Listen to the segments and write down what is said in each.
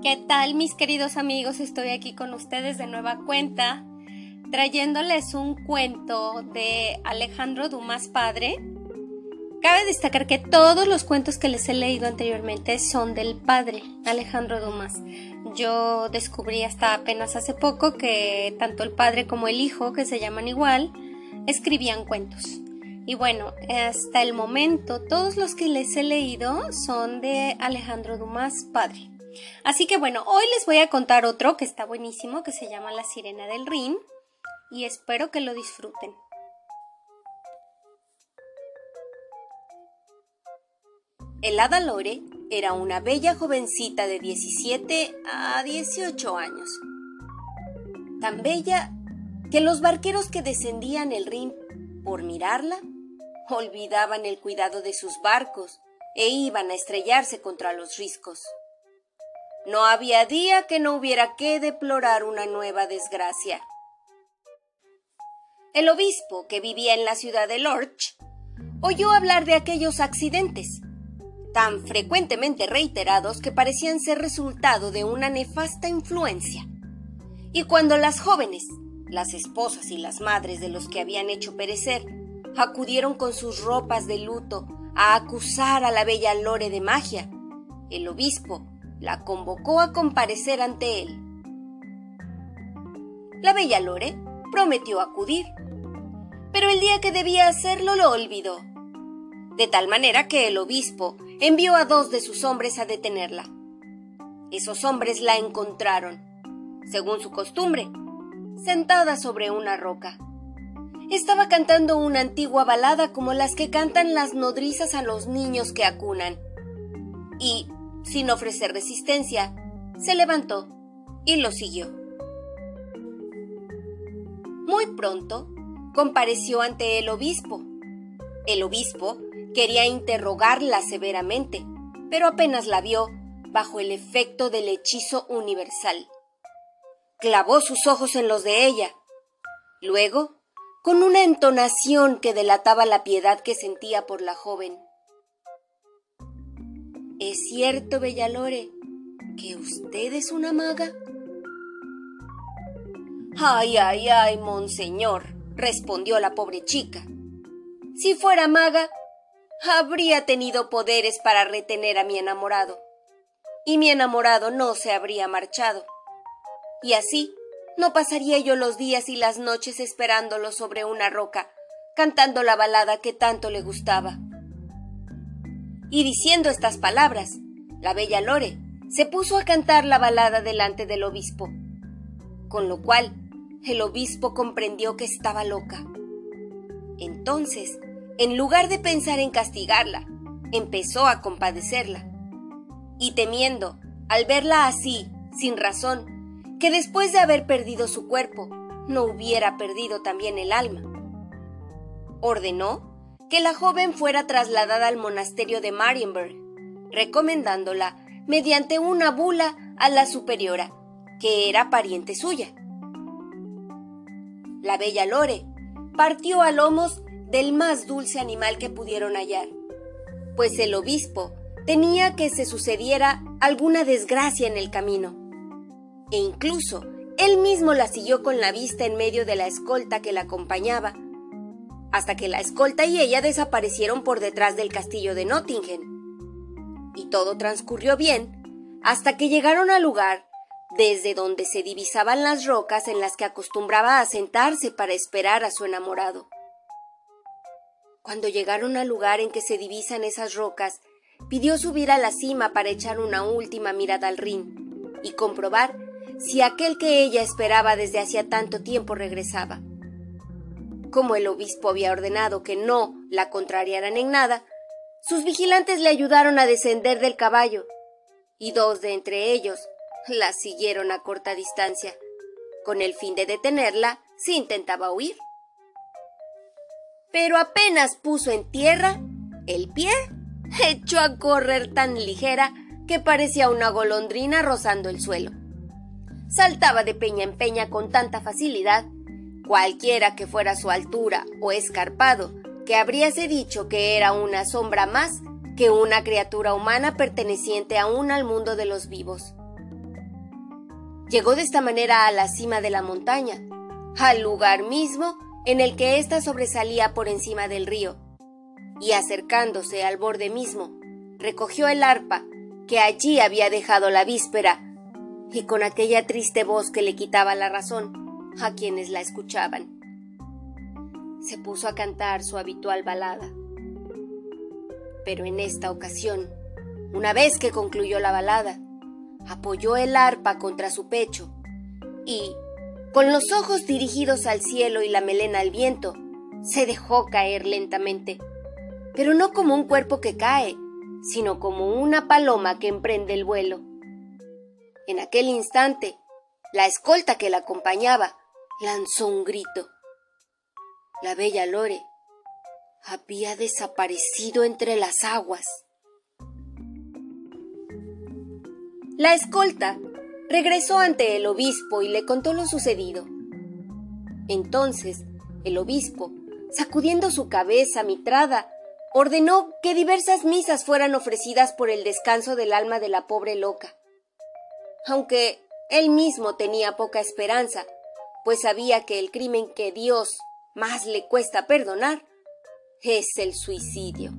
¿Qué tal mis queridos amigos? Estoy aquí con ustedes de nueva cuenta trayéndoles un cuento de Alejandro Dumas padre. Cabe destacar que todos los cuentos que les he leído anteriormente son del padre Alejandro Dumas. Yo descubrí hasta apenas hace poco que tanto el padre como el hijo, que se llaman igual, escribían cuentos. Y bueno, hasta el momento todos los que les he leído son de Alejandro Dumas padre. Así que bueno, hoy les voy a contar otro que está buenísimo, que se llama La Sirena del Rin, y espero que lo disfruten. El hada Lore era una bella jovencita de 17 a 18 años. Tan bella que los barqueros que descendían el Rin por mirarla olvidaban el cuidado de sus barcos e iban a estrellarse contra los riscos. No había día que no hubiera que deplorar una nueva desgracia. El obispo, que vivía en la ciudad de Lorch, oyó hablar de aquellos accidentes, tan frecuentemente reiterados que parecían ser resultado de una nefasta influencia. Y cuando las jóvenes, las esposas y las madres de los que habían hecho perecer, acudieron con sus ropas de luto a acusar a la bella Lore de magia, el obispo la convocó a comparecer ante él. La bella Lore prometió acudir, pero el día que debía hacerlo lo olvidó, de tal manera que el obispo envió a dos de sus hombres a detenerla. Esos hombres la encontraron, según su costumbre, sentada sobre una roca. Estaba cantando una antigua balada como las que cantan las nodrizas a los niños que acunan. Y, sin ofrecer resistencia, se levantó y lo siguió. Muy pronto compareció ante el obispo. El obispo quería interrogarla severamente, pero apenas la vio bajo el efecto del hechizo universal. Clavó sus ojos en los de ella. Luego, con una entonación que delataba la piedad que sentía por la joven, ¿Es cierto, Bellalore, que usted es una maga? Ay, ay, ay, monseñor, respondió la pobre chica. Si fuera maga, habría tenido poderes para retener a mi enamorado, y mi enamorado no se habría marchado. Y así no pasaría yo los días y las noches esperándolo sobre una roca, cantando la balada que tanto le gustaba. Y diciendo estas palabras, la bella Lore se puso a cantar la balada delante del obispo, con lo cual el obispo comprendió que estaba loca. Entonces, en lugar de pensar en castigarla, empezó a compadecerla. Y temiendo, al verla así, sin razón, que después de haber perdido su cuerpo, no hubiera perdido también el alma, ordenó que la joven fuera trasladada al monasterio de Marienburg, recomendándola mediante una bula a la superiora, que era pariente suya. La bella Lore partió a lomos del más dulce animal que pudieron hallar, pues el obispo tenía que se sucediera alguna desgracia en el camino. E incluso él mismo la siguió con la vista en medio de la escolta que la acompañaba hasta que la escolta y ella desaparecieron por detrás del castillo de Nottingham. Y todo transcurrió bien hasta que llegaron al lugar desde donde se divisaban las rocas en las que acostumbraba a sentarse para esperar a su enamorado. Cuando llegaron al lugar en que se divisan esas rocas, pidió subir a la cima para echar una última mirada al Rin y comprobar si aquel que ella esperaba desde hacía tanto tiempo regresaba. Como el obispo había ordenado que no la contrariaran en nada, sus vigilantes le ayudaron a descender del caballo, y dos de entre ellos la siguieron a corta distancia, con el fin de detenerla si intentaba huir. Pero apenas puso en tierra, el pie echó a correr tan ligera que parecía una golondrina rozando el suelo. Saltaba de peña en peña con tanta facilidad cualquiera que fuera su altura o escarpado, que habríase dicho que era una sombra más que una criatura humana perteneciente aún al mundo de los vivos. Llegó de esta manera a la cima de la montaña, al lugar mismo en el que ésta sobresalía por encima del río, y acercándose al borde mismo, recogió el arpa que allí había dejado la víspera, y con aquella triste voz que le quitaba la razón a quienes la escuchaban, se puso a cantar su habitual balada. Pero en esta ocasión, una vez que concluyó la balada, apoyó el arpa contra su pecho y, con los ojos dirigidos al cielo y la melena al viento, se dejó caer lentamente, pero no como un cuerpo que cae, sino como una paloma que emprende el vuelo. En aquel instante, la escolta que la acompañaba lanzó un grito. La bella Lore había desaparecido entre las aguas. La escolta regresó ante el obispo y le contó lo sucedido. Entonces, el obispo, sacudiendo su cabeza mitrada, ordenó que diversas misas fueran ofrecidas por el descanso del alma de la pobre loca. Aunque él mismo tenía poca esperanza, pues sabía que el crimen que Dios más le cuesta perdonar es el suicidio.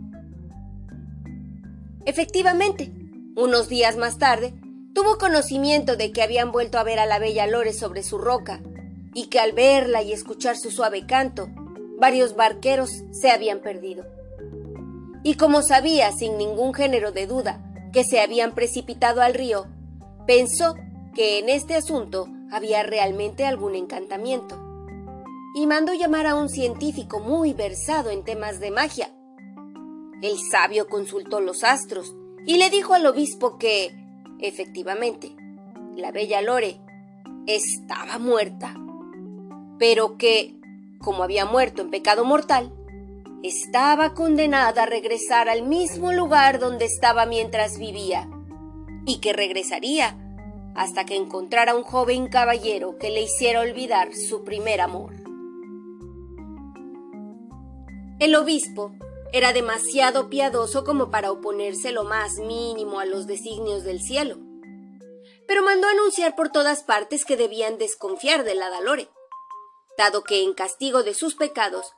Efectivamente, unos días más tarde, tuvo conocimiento de que habían vuelto a ver a la bella Lore sobre su roca, y que al verla y escuchar su suave canto, varios barqueros se habían perdido. Y como sabía sin ningún género de duda que se habían precipitado al río, pensó que en este asunto había realmente algún encantamiento. Y mandó llamar a un científico muy versado en temas de magia. El sabio consultó los astros y le dijo al obispo que, efectivamente, la bella Lore estaba muerta, pero que, como había muerto en pecado mortal, estaba condenada a regresar al mismo lugar donde estaba mientras vivía, y que regresaría hasta que encontrara un joven caballero que le hiciera olvidar su primer amor. El obispo era demasiado piadoso como para oponerse lo más mínimo a los designios del cielo, pero mandó anunciar por todas partes que debían desconfiar de la Dalore, dado que en castigo de sus pecados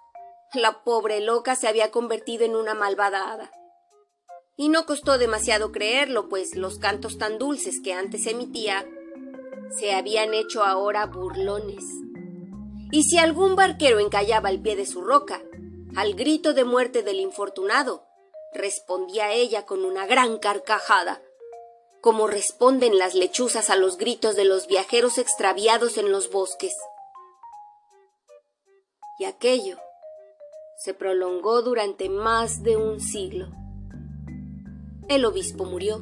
la pobre loca se había convertido en una malvada hada. Y no costó demasiado creerlo, pues los cantos tan dulces que antes emitía se habían hecho ahora burlones. Y si algún barquero encallaba al pie de su roca, al grito de muerte del infortunado, respondía ella con una gran carcajada, como responden las lechuzas a los gritos de los viajeros extraviados en los bosques. Y aquello se prolongó durante más de un siglo. El obispo murió.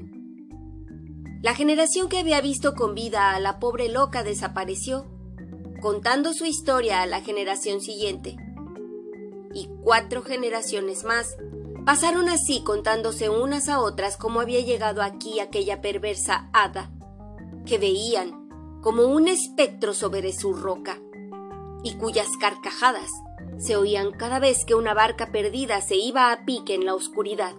La generación que había visto con vida a la pobre loca desapareció, contando su historia a la generación siguiente. Y cuatro generaciones más pasaron así contándose unas a otras cómo había llegado aquí aquella perversa hada, que veían como un espectro sobre su roca, y cuyas carcajadas se oían cada vez que una barca perdida se iba a pique en la oscuridad.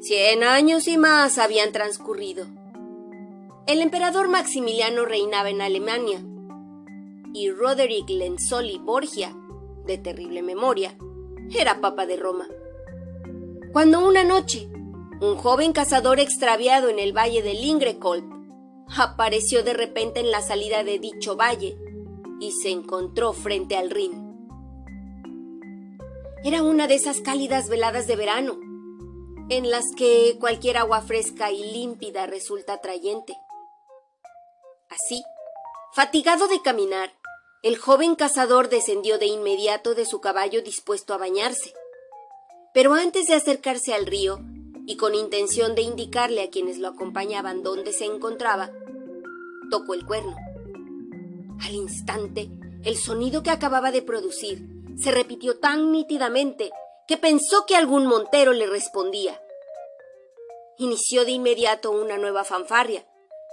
Cien años y más habían transcurrido. El emperador Maximiliano reinaba en Alemania y Roderick Lenzoli Borgia, de terrible memoria, era papa de Roma. Cuando una noche, un joven cazador extraviado en el valle de Lingrekolb apareció de repente en la salida de dicho valle y se encontró frente al Rin. Era una de esas cálidas veladas de verano, en las que cualquier agua fresca y límpida resulta atrayente. Así, fatigado de caminar, el joven cazador descendió de inmediato de su caballo dispuesto a bañarse. Pero antes de acercarse al río, y con intención de indicarle a quienes lo acompañaban dónde se encontraba, tocó el cuerno. Al instante, el sonido que acababa de producir se repitió tan nítidamente que pensó que algún montero le respondía. Inició de inmediato una nueva fanfarria,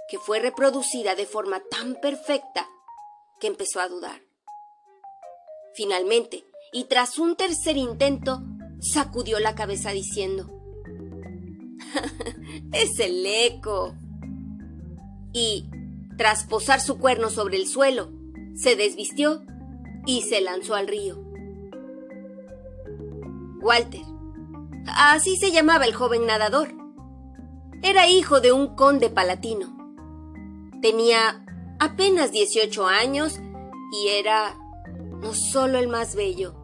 que fue reproducida de forma tan perfecta que empezó a dudar. Finalmente, y tras un tercer intento, sacudió la cabeza diciendo, Es el eco y, tras posar su cuerno sobre el suelo, se desvistió y se lanzó al río. Walter, así se llamaba el joven nadador, era hijo de un conde palatino. Tenía apenas 18 años y era no solo el más bello,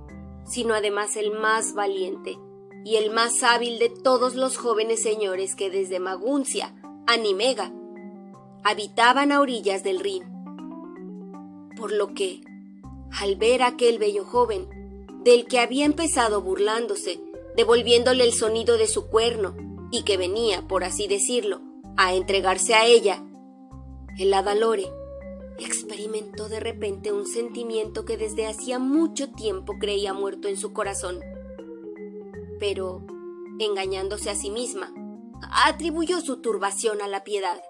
sino además el más valiente y el más hábil de todos los jóvenes señores que desde Maguncia a Nimega habitaban a orillas del Rin. Por lo que, al ver a aquel bello joven, del que había empezado burlándose, devolviéndole el sonido de su cuerno, y que venía, por así decirlo, a entregarse a ella, el Adalore experimentó de repente un sentimiento que desde hacía mucho tiempo creía muerto en su corazón. Pero, engañándose a sí misma, atribuyó su turbación a la piedad.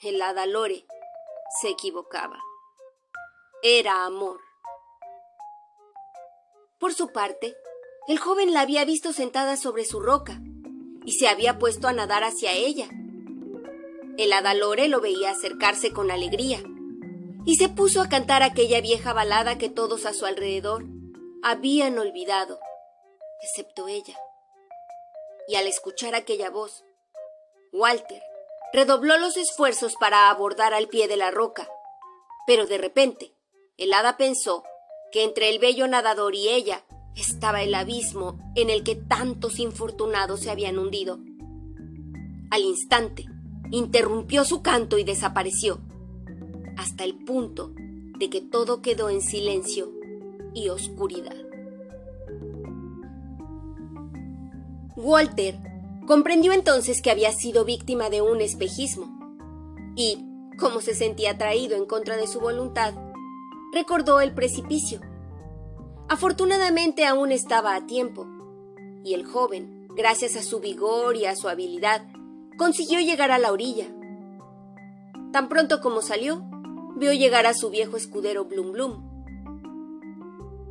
El Adalore se equivocaba. Era amor. Por su parte, el joven la había visto sentada sobre su roca y se había puesto a nadar hacia ella. El Adalore lo veía acercarse con alegría y se puso a cantar aquella vieja balada que todos a su alrededor habían olvidado, excepto ella. Y al escuchar aquella voz, Walter redobló los esfuerzos para abordar al pie de la roca, pero de repente el hada pensó que entre el bello nadador y ella estaba el abismo en el que tantos infortunados se habían hundido. Al instante, interrumpió su canto y desapareció, hasta el punto de que todo quedó en silencio y oscuridad. Walter comprendió entonces que había sido víctima de un espejismo y, como se sentía atraído en contra de su voluntad, recordó el precipicio. Afortunadamente aún estaba a tiempo, y el joven, gracias a su vigor y a su habilidad, consiguió llegar a la orilla. Tan pronto como salió, vio llegar a su viejo escudero Blum Blum.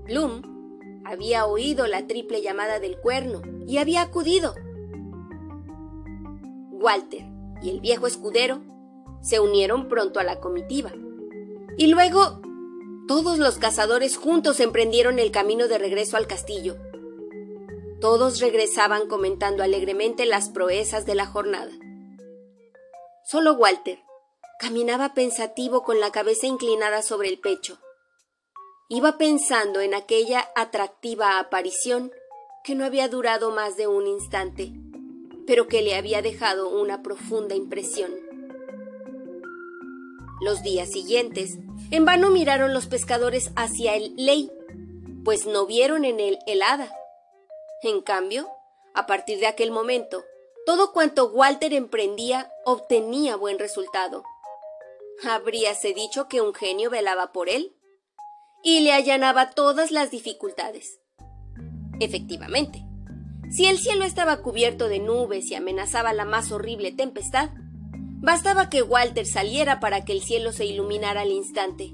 Blum había oído la triple llamada del cuerno y había acudido. Walter y el viejo escudero se unieron pronto a la comitiva. Y luego todos los cazadores juntos emprendieron el camino de regreso al castillo. Todos regresaban comentando alegremente las proezas de la jornada. Solo Walter caminaba pensativo con la cabeza inclinada sobre el pecho. Iba pensando en aquella atractiva aparición que no había durado más de un instante, pero que le había dejado una profunda impresión. Los días siguientes, en vano miraron los pescadores hacia el Ley, pues no vieron en él el. En cambio, a partir de aquel momento, todo cuanto Walter emprendía obtenía buen resultado. Habríase dicho que un genio velaba por él y le allanaba todas las dificultades. Efectivamente, si el cielo estaba cubierto de nubes y amenazaba la más horrible tempestad, Bastaba que Walter saliera para que el cielo se iluminara al instante.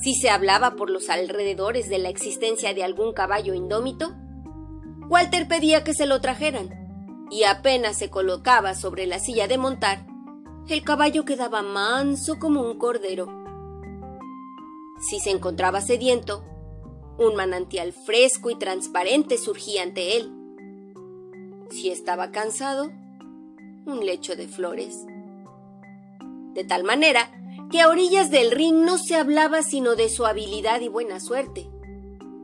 Si se hablaba por los alrededores de la existencia de algún caballo indómito, Walter pedía que se lo trajeran, y apenas se colocaba sobre la silla de montar, el caballo quedaba manso como un cordero. Si se encontraba sediento, un manantial fresco y transparente surgía ante él. Si estaba cansado, un lecho de flores. De tal manera que a orillas del ring no se hablaba sino de su habilidad y buena suerte.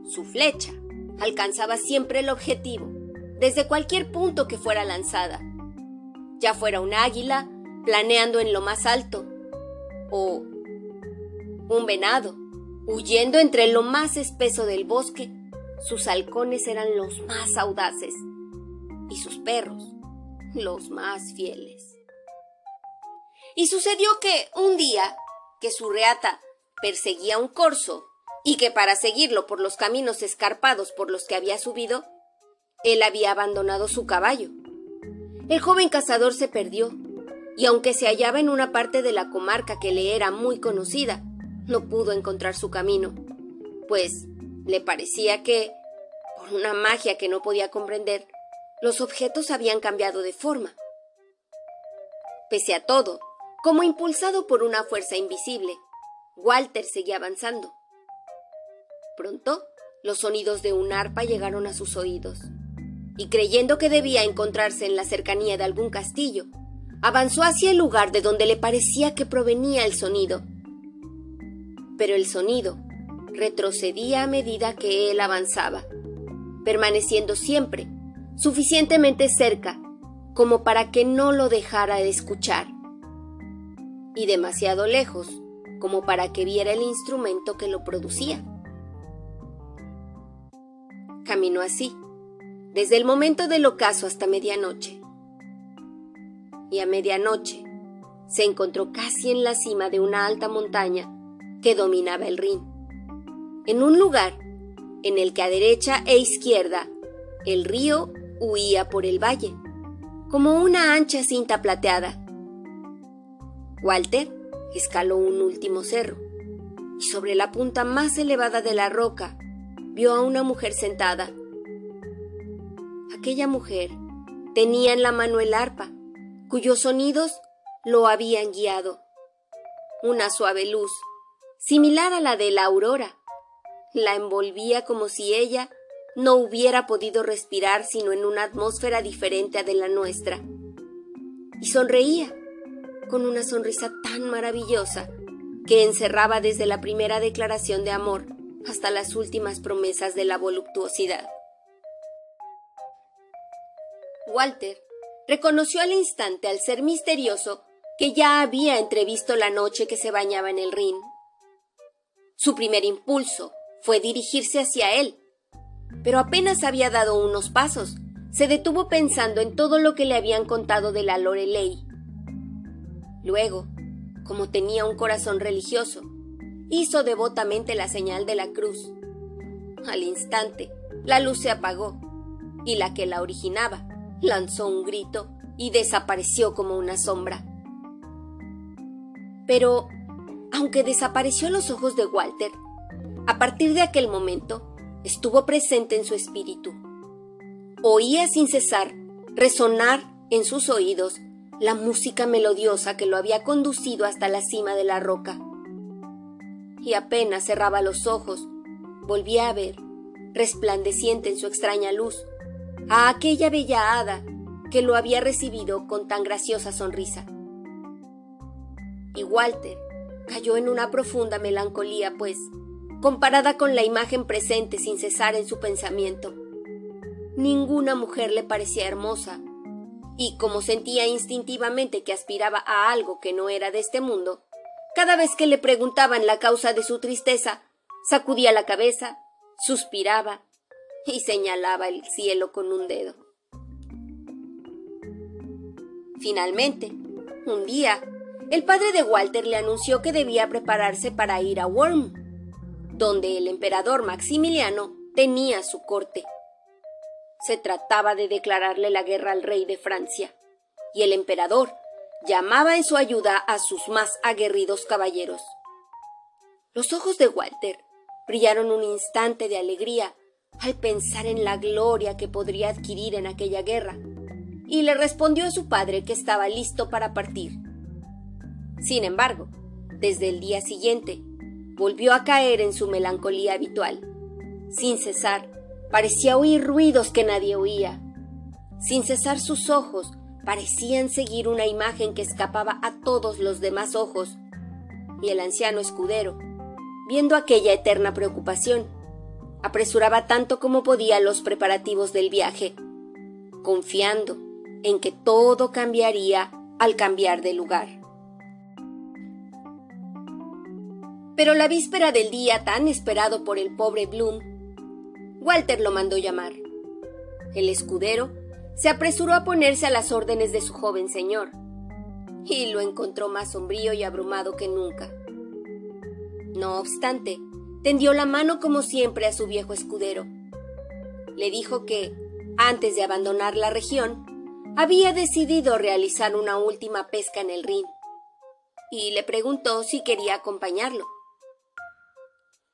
Su flecha alcanzaba siempre el objetivo, desde cualquier punto que fuera lanzada, ya fuera un águila planeando en lo más alto, o un venado huyendo entre lo más espeso del bosque, sus halcones eran los más audaces, y sus perros los más fieles. Y sucedió que un día que su reata perseguía un corzo y que para seguirlo por los caminos escarpados por los que había subido, él había abandonado su caballo. El joven cazador se perdió, y aunque se hallaba en una parte de la comarca que le era muy conocida, no pudo encontrar su camino, pues le parecía que, por una magia que no podía comprender, los objetos habían cambiado de forma. Pese a todo, Como impulsado por una fuerza invisible, Walter seguía avanzando. Pronto, los sonidos de un arpa llegaron a sus oídos, y creyendo que debía encontrarse en la cercanía de algún castillo, avanzó hacia el lugar de donde le parecía que provenía el sonido. Pero el sonido retrocedía a medida que él avanzaba, permaneciendo siempre suficientemente cerca como para que no lo dejara de escuchar, y demasiado lejos como para que viera el instrumento que lo producía. Caminó así, desde el momento del ocaso hasta medianoche. Y a medianoche se encontró casi en la cima de una alta montaña que dominaba el Rin, en un lugar en el que a derecha e izquierda el río huía por el valle, como una ancha cinta plateada. Walter escaló un último cerro y sobre la punta más elevada de la roca vio a una mujer sentada. Aquella mujer tenía en la mano el arpa, cuyos sonidos lo habían guiado. Una suave luz, similar a la de la aurora, la envolvía como si ella no hubiera podido respirar sino en una atmósfera diferente a la nuestra. Y sonreía, con una sonrisa tan maravillosa que encerraba desde la primera declaración de amor hasta las últimas promesas de la voluptuosidad. Walter reconoció al instante al ser misterioso que ya había entrevisto la noche que se bañaba en el Rin. Su primer impulso fue dirigirse hacia él, pero apenas había dado unos pasos, se detuvo pensando en todo lo que le habían contado de la Lorelei. Luego, como tenía un corazón religioso, hizo devotamente la señal de la cruz. Al instante, la luz se apagó y la que la originaba lanzó un grito y desapareció como una sombra. Pero, aunque desapareció a los ojos de Walter, a partir de aquel momento estuvo presente en su espíritu. Oía sin cesar resonar en sus oídos la música melodiosa que lo había conducido hasta la cima de la roca. Y apenas cerraba los ojos, volvía a ver, resplandeciente en su extraña luz, a aquella bella hada que lo había recibido con tan graciosa sonrisa. Y Walter cayó en una profunda melancolía, pues comparada con la imagen presente sin cesar en su pensamiento. Ninguna mujer le parecía hermosa, y como sentía instintivamente que aspiraba a algo que no era de este mundo, cada vez que le preguntaban la causa de su tristeza, sacudía la cabeza, suspiraba y señalaba el cielo con un dedo. Finalmente, un día, el padre de Walter le anunció que debía prepararse para ir a Worm, donde el emperador Maximiliano tenía su corte. Se trataba de declararle la guerra al rey de Francia, y el emperador llamaba en su ayuda a sus más aguerridos caballeros. Los ojos de Walter brillaron un instante de alegría al pensar en la gloria que podría adquirir en aquella guerra, y le respondió a su padre que estaba listo para partir. Sin embargo, desde el día siguiente, volvió a caer en su melancolía habitual. Sin cesar, parecía oír ruidos que nadie oía. Sin cesar sus ojos parecían seguir una imagen que escapaba a todos los demás ojos. Y el anciano escudero, viendo aquella eterna preocupación, apresuraba tanto como podía los preparativos del viaje, confiando en que todo cambiaría al cambiar de lugar. Pero la víspera del día tan esperado por el pobre Bloom, Walter lo mandó llamar. El escudero se apresuró a ponerse a las órdenes de su joven señor, y lo encontró más sombrío y abrumado que nunca. No obstante, tendió la mano como siempre a su viejo escudero. Le dijo que, antes de abandonar la región, había decidido realizar una última pesca en el Rin, y le preguntó si quería acompañarlo.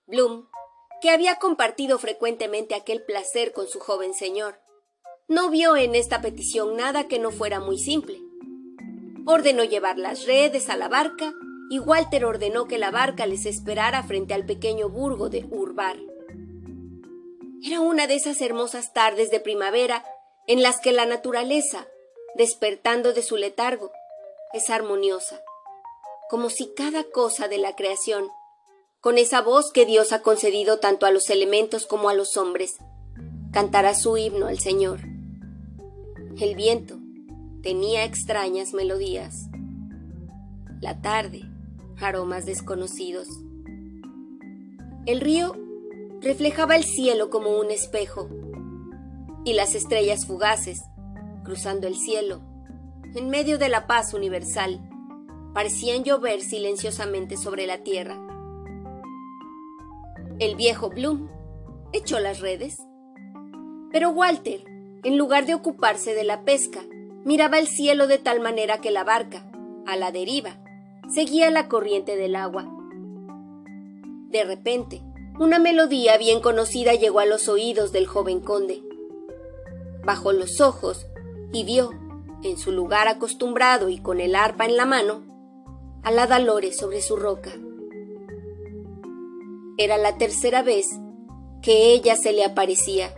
Bloom, que había compartido frecuentemente aquel placer con su joven señor, no vio en esta petición nada que no fuera muy simple. ordenó llevar las redes a la barca y Walter ordenó que la barca les esperara frente al pequeño burgo de Urbar. Era una de esas hermosas tardes de primavera en las que la naturaleza, despertando de su letargo, es armoniosa, como si cada cosa de la creación, con esa voz que Dios ha concedido tanto a los elementos como a los hombres, cantara su himno al Señor. El viento tenía extrañas melodías. La tarde, aromas desconocidos. El río reflejaba el cielo como un espejo, y las estrellas fugaces, cruzando el cielo, en medio de la paz universal, parecían llover silenciosamente sobre la tierra. El viejo Bloom echó las redes, pero Walter, en lugar de ocuparse de la pesca, miraba el cielo de tal manera que la barca, a la deriva, seguía la corriente del agua. De repente, una melodía bien conocida llegó a los oídos del joven conde. Bajó los ojos y vio, en su lugar acostumbrado y con el arpa en la mano, a la Dalore sobre su roca. Era la tercera vez que ella se le aparecía,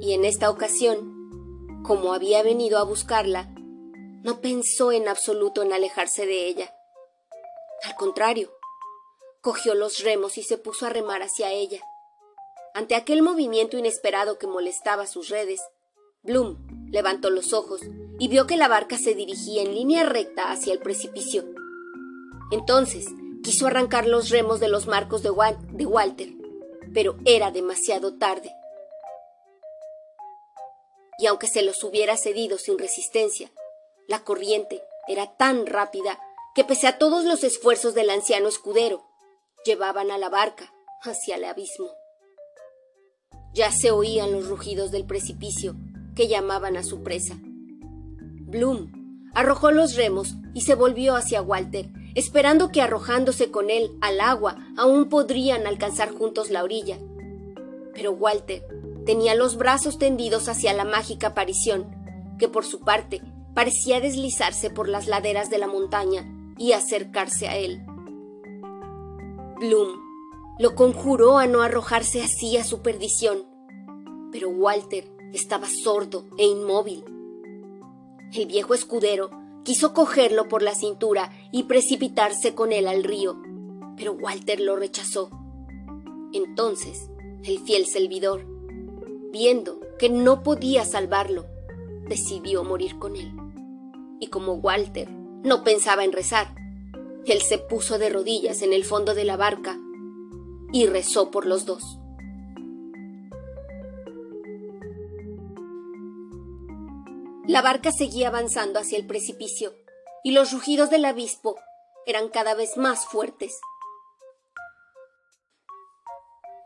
y en esta ocasión, como había venido a buscarla, no pensó en absoluto en alejarse de ella. Al contrario, cogió los remos y se puso a remar hacia ella. Ante aquel movimiento inesperado que molestaba sus redes, Bloom levantó los ojos y vio que la barca se dirigía en línea recta hacia el precipicio. Entonces quiso arrancar los remos de los marcos de, Walter, pero era demasiado tarde. Y aunque se los hubiera cedido sin resistencia, la corriente era tan rápida que pese a todos los esfuerzos del anciano escudero, llevaban a la barca hacia el abismo. Ya se oían los rugidos del precipicio que llamaban a su presa. Bloom arrojó los remos y se volvió hacia Walter, esperando que arrojándose con él al agua aún podrían alcanzar juntos la orilla. Pero Walter tenía los brazos tendidos hacia la mágica aparición, que por su parte parecía deslizarse por las laderas de la montaña y acercarse a él. Bloom lo conjuró a no arrojarse así a su perdición, pero Walter estaba sordo e inmóvil. El viejo escudero quiso cogerlo por la cintura y precipitarse con él al río, pero Walter lo rechazó. Entonces, el fiel servidor, viendo que no podía salvarlo, decidió morir con él y como Walter no pensaba en rezar, él se puso de rodillas en el fondo de la barca y rezó por los dos. La barca seguía avanzando hacia el precipicio y los rugidos del abispo eran cada vez más fuertes.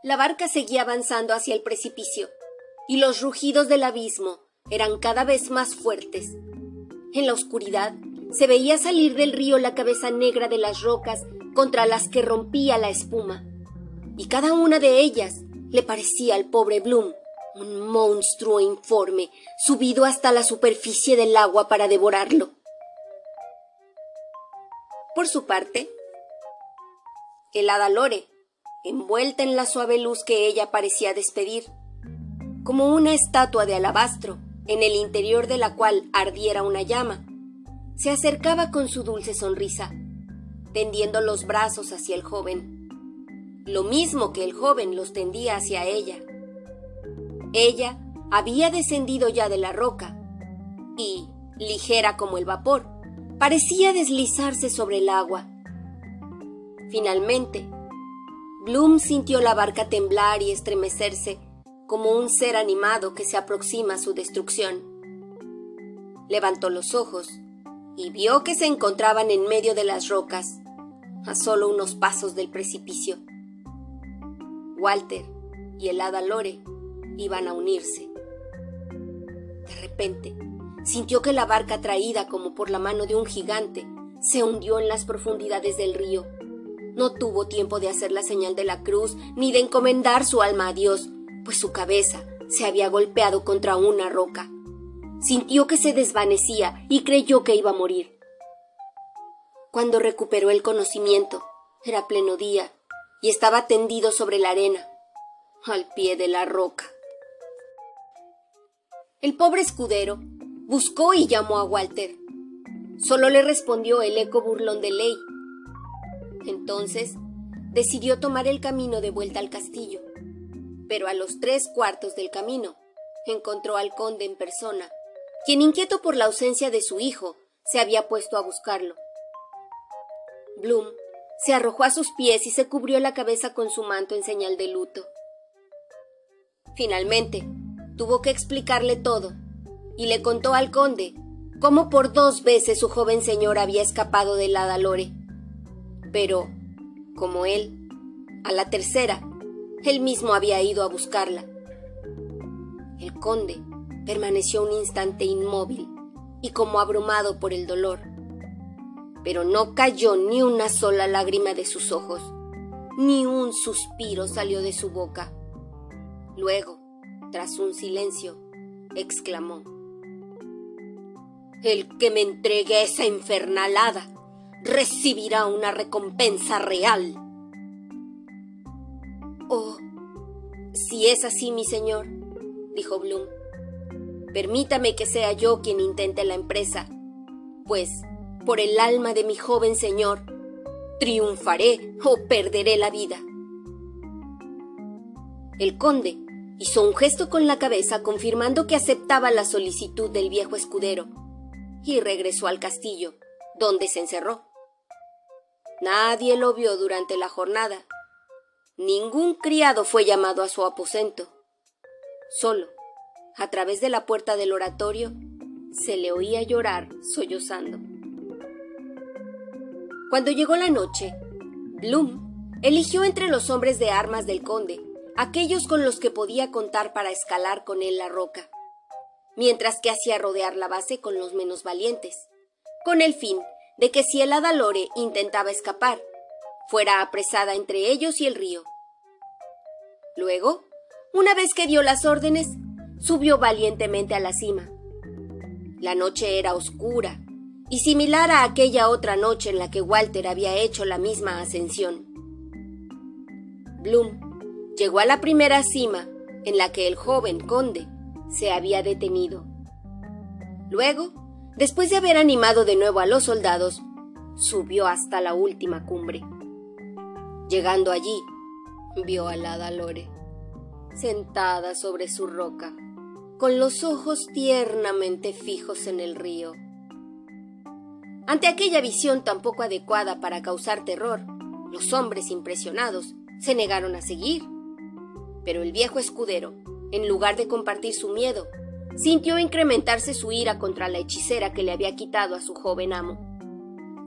La barca seguía avanzando hacia el precipicio y los rugidos del abismo eran cada vez más fuertes. En la oscuridad se veía salir del río la cabeza negra de las rocas contra las que rompía la espuma, y cada una de ellas le parecía al pobre Bloom un monstruo informe, subido hasta la superficie del agua para devorarlo. Por su parte, el hada Lore, envuelta en la suave luz que ella parecía despedir, como una estatua de alabastro, en el interior de la cual ardiera una llama, se acercaba con su dulce sonrisa, tendiendo los brazos hacia el joven, lo mismo que el joven los tendía hacia ella. Ella había descendido ya de la roca y, ligera como el vapor, parecía deslizarse sobre el agua. Finalmente, Bloom sintió la barca temblar y estremecerse como un ser animado que se aproxima a su destrucción. Levantó los ojos y vio que se encontraban en medio de las rocas, a solo unos pasos del precipicio. Walter y el hada Lore iban a unirse. De repente, sintió que la barca traída como por la mano de un gigante se hundió en las profundidades del río. No tuvo tiempo de hacer la señal de la cruz ni de encomendar su alma a Dios, pues su cabeza se había golpeado contra una roca. sintió que se desvanecía y creyó que iba a morir. Cuando recuperó el conocimiento, era pleno día y estaba tendido sobre la arena, al pie de la roca. El pobre escudero buscó y llamó a Walter. Solo le respondió el eco burlón de ley. Entonces decidió tomar el camino de vuelta al castillo, pero a los tres cuartos del camino encontró al conde en persona, quien inquieto por la ausencia de su hijo se había puesto a buscarlo. Bloom se arrojó a sus pies y se cubrió la cabeza con su manto en señal de luto. Finalmente, tuvo que explicarle todo, y le contó al conde cómo por dos veces su joven señor había escapado de la Dalore. Pero, como él, a la tercera, él mismo había ido a buscarla. El conde permaneció un instante inmóvil y como abrumado por el dolor pero no cayó ni una sola lágrima de sus ojos, ni un suspiro salió de su boca. Luego, tras un silencio, exclamó, El que me entregue esa infernalada recibirá una recompensa real. Oh, si es así, mi señor, dijo Bloom, permítame que sea yo quien intente la empresa, pues por el alma de mi joven señor, triunfaré o perderé la vida. El conde hizo un gesto con la cabeza confirmando que aceptaba la solicitud del viejo escudero y regresó al castillo, donde se encerró. Nadie lo vio durante la jornada. Ningún criado fue llamado a su aposento. Solo, a través de la puerta del oratorio, se le oía llorar sollozando. Cuando llegó la noche, Bloom eligió entre los hombres de armas del conde aquellos con los que podía contar para escalar con él la roca, mientras que hacía rodear la base con los menos valientes, con el fin de que si el Adalore intentaba escapar, fuera apresada entre ellos y el río. Luego, una vez que dio las órdenes, subió valientemente a la cima. La noche era oscura y similar a aquella otra noche en la que Walter había hecho la misma ascensión. Bloom llegó a la primera cima en la que el joven conde se había detenido. Luego, después de haber animado de nuevo a los soldados, subió hasta la última cumbre. Llegando allí, vio a la Dalore, sentada sobre su roca, con los ojos tiernamente fijos en el río. Ante aquella visión tan poco adecuada para causar terror, los hombres impresionados se negaron a seguir. Pero el viejo escudero, en lugar de compartir su miedo, sintió incrementarse su ira contra la hechicera que le había quitado a su joven amo.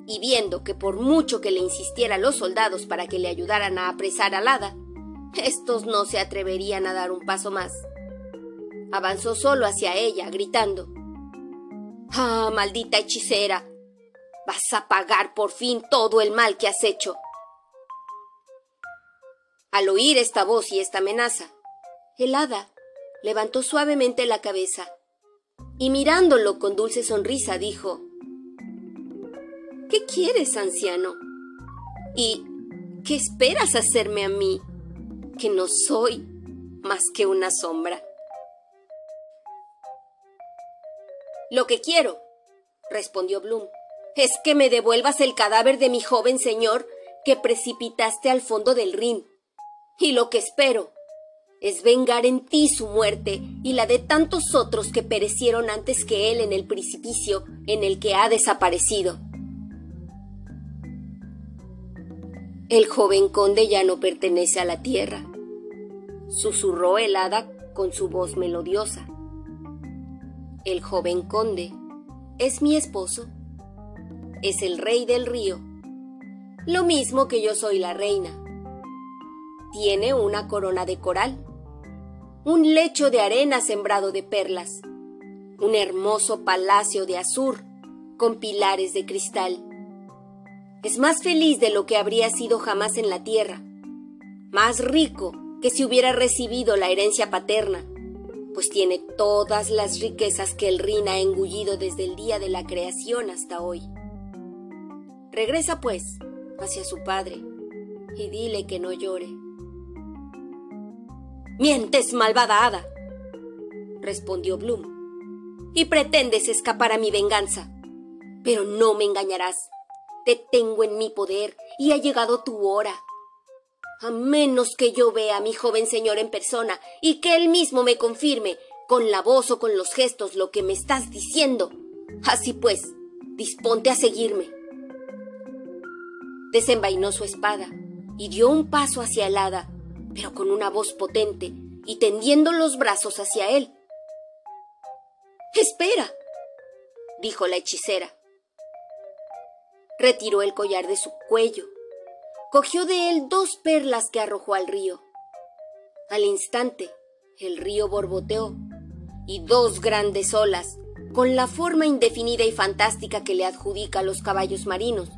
Y viendo que por mucho que le insistiera a los soldados para que le ayudaran a apresar al hada, estos no se atreverían a dar un paso más. Avanzó solo hacia ella, gritando Ah, maldita hechicera. Vas a pagar por fin todo el mal que has hecho. Al oír esta voz y esta amenaza, el hada levantó suavemente la cabeza y mirándolo con dulce sonrisa dijo, ¿Qué quieres, anciano? ¿Y qué esperas hacerme a mí, que no soy más que una sombra? Lo que quiero, respondió Bloom, es que me devuelvas el cadáver de mi joven señor que precipitaste al fondo del Rin. Y lo que espero es vengar en ti su muerte y la de tantos otros que perecieron antes que él en el precipicio en el que ha desaparecido. El joven conde ya no pertenece a la tierra, susurró el hada con su voz melodiosa. El joven conde es mi esposo es el rey del río, lo mismo que yo soy la reina. Tiene una corona de coral, un lecho de arena sembrado de perlas, un hermoso palacio de azur con pilares de cristal. Es más feliz de lo que habría sido jamás en la tierra, más rico que si hubiera recibido la herencia paterna, pues tiene todas las riquezas que el Rin ha engullido desde el día de la creación hasta hoy. Regresa, pues, hacia su padre y dile que no llore. Mientes, malvada hada, respondió Bloom, y pretendes escapar a mi venganza. Pero no me engañarás. Te tengo en mi poder y ha llegado tu hora. A menos que yo vea a mi joven señor en persona y que él mismo me confirme, con la voz o con los gestos, lo que me estás diciendo. Así pues, disponte a seguirme. Desenvainó su espada y dio un paso hacia el hada, pero con una voz potente y tendiendo los brazos hacia él. Espera, dijo la hechicera. Retiró el collar de su cuello, cogió de él dos perlas que arrojó al río. Al instante, el río borboteó y dos grandes olas, con la forma indefinida y fantástica que le adjudica a los caballos marinos,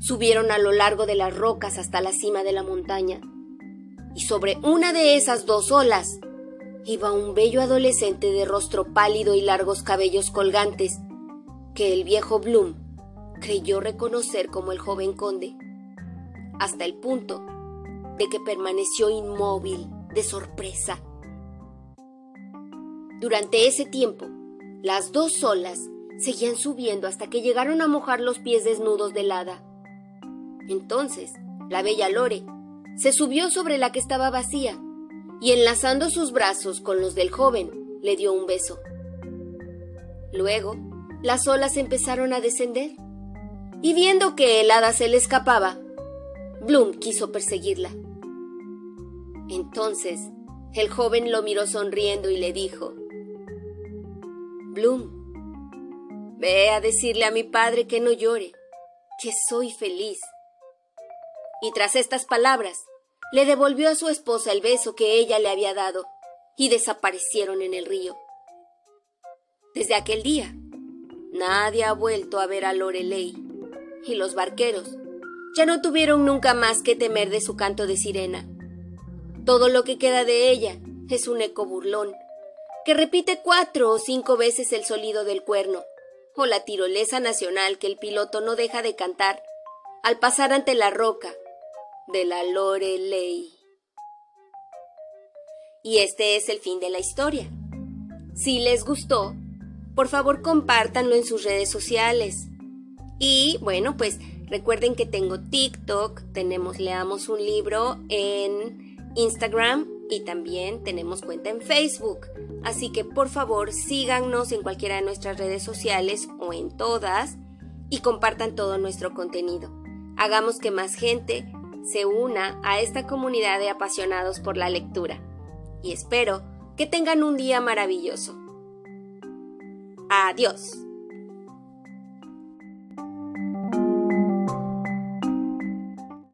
subieron a lo largo de las rocas hasta la cima de la montaña. Y sobre una de esas dos olas iba un bello adolescente de rostro pálido y largos cabellos colgantes, que el viejo Bloom creyó reconocer como el joven conde, hasta el punto de que permaneció inmóvil de sorpresa. Durante ese tiempo, las dos olas seguían subiendo hasta que llegaron a mojar los pies desnudos del hada. Entonces, la bella Lore se subió sobre la que estaba vacía y enlazando sus brazos con los del joven, le dio un beso. Luego, las olas empezaron a descender y viendo que el hada se le escapaba, Bloom quiso perseguirla. Entonces, el joven lo miró sonriendo y le dijo, Bloom, ve a decirle a mi padre que no llore, que soy feliz y tras estas palabras le devolvió a su esposa el beso que ella le había dado y desaparecieron en el río. Desde aquel día, nadie ha vuelto a ver a Lorelei y los barqueros ya no tuvieron nunca más que temer de su canto de sirena. Todo lo que queda de ella es un eco burlón que repite cuatro o cinco veces el sonido del cuerno o la tirolesa nacional que el piloto no deja de cantar al pasar ante la roca de la Lorelei. Y este es el fin de la historia. Si les gustó, por favor compártanlo en sus redes sociales. Y bueno, pues recuerden que tengo TikTok, tenemos Leamos un libro en Instagram y también tenemos cuenta en Facebook. Así que por favor síganos en cualquiera de nuestras redes sociales o en todas y compartan todo nuestro contenido. Hagamos que más gente se una a esta comunidad de apasionados por la lectura. Y espero que tengan un día maravilloso. Adiós.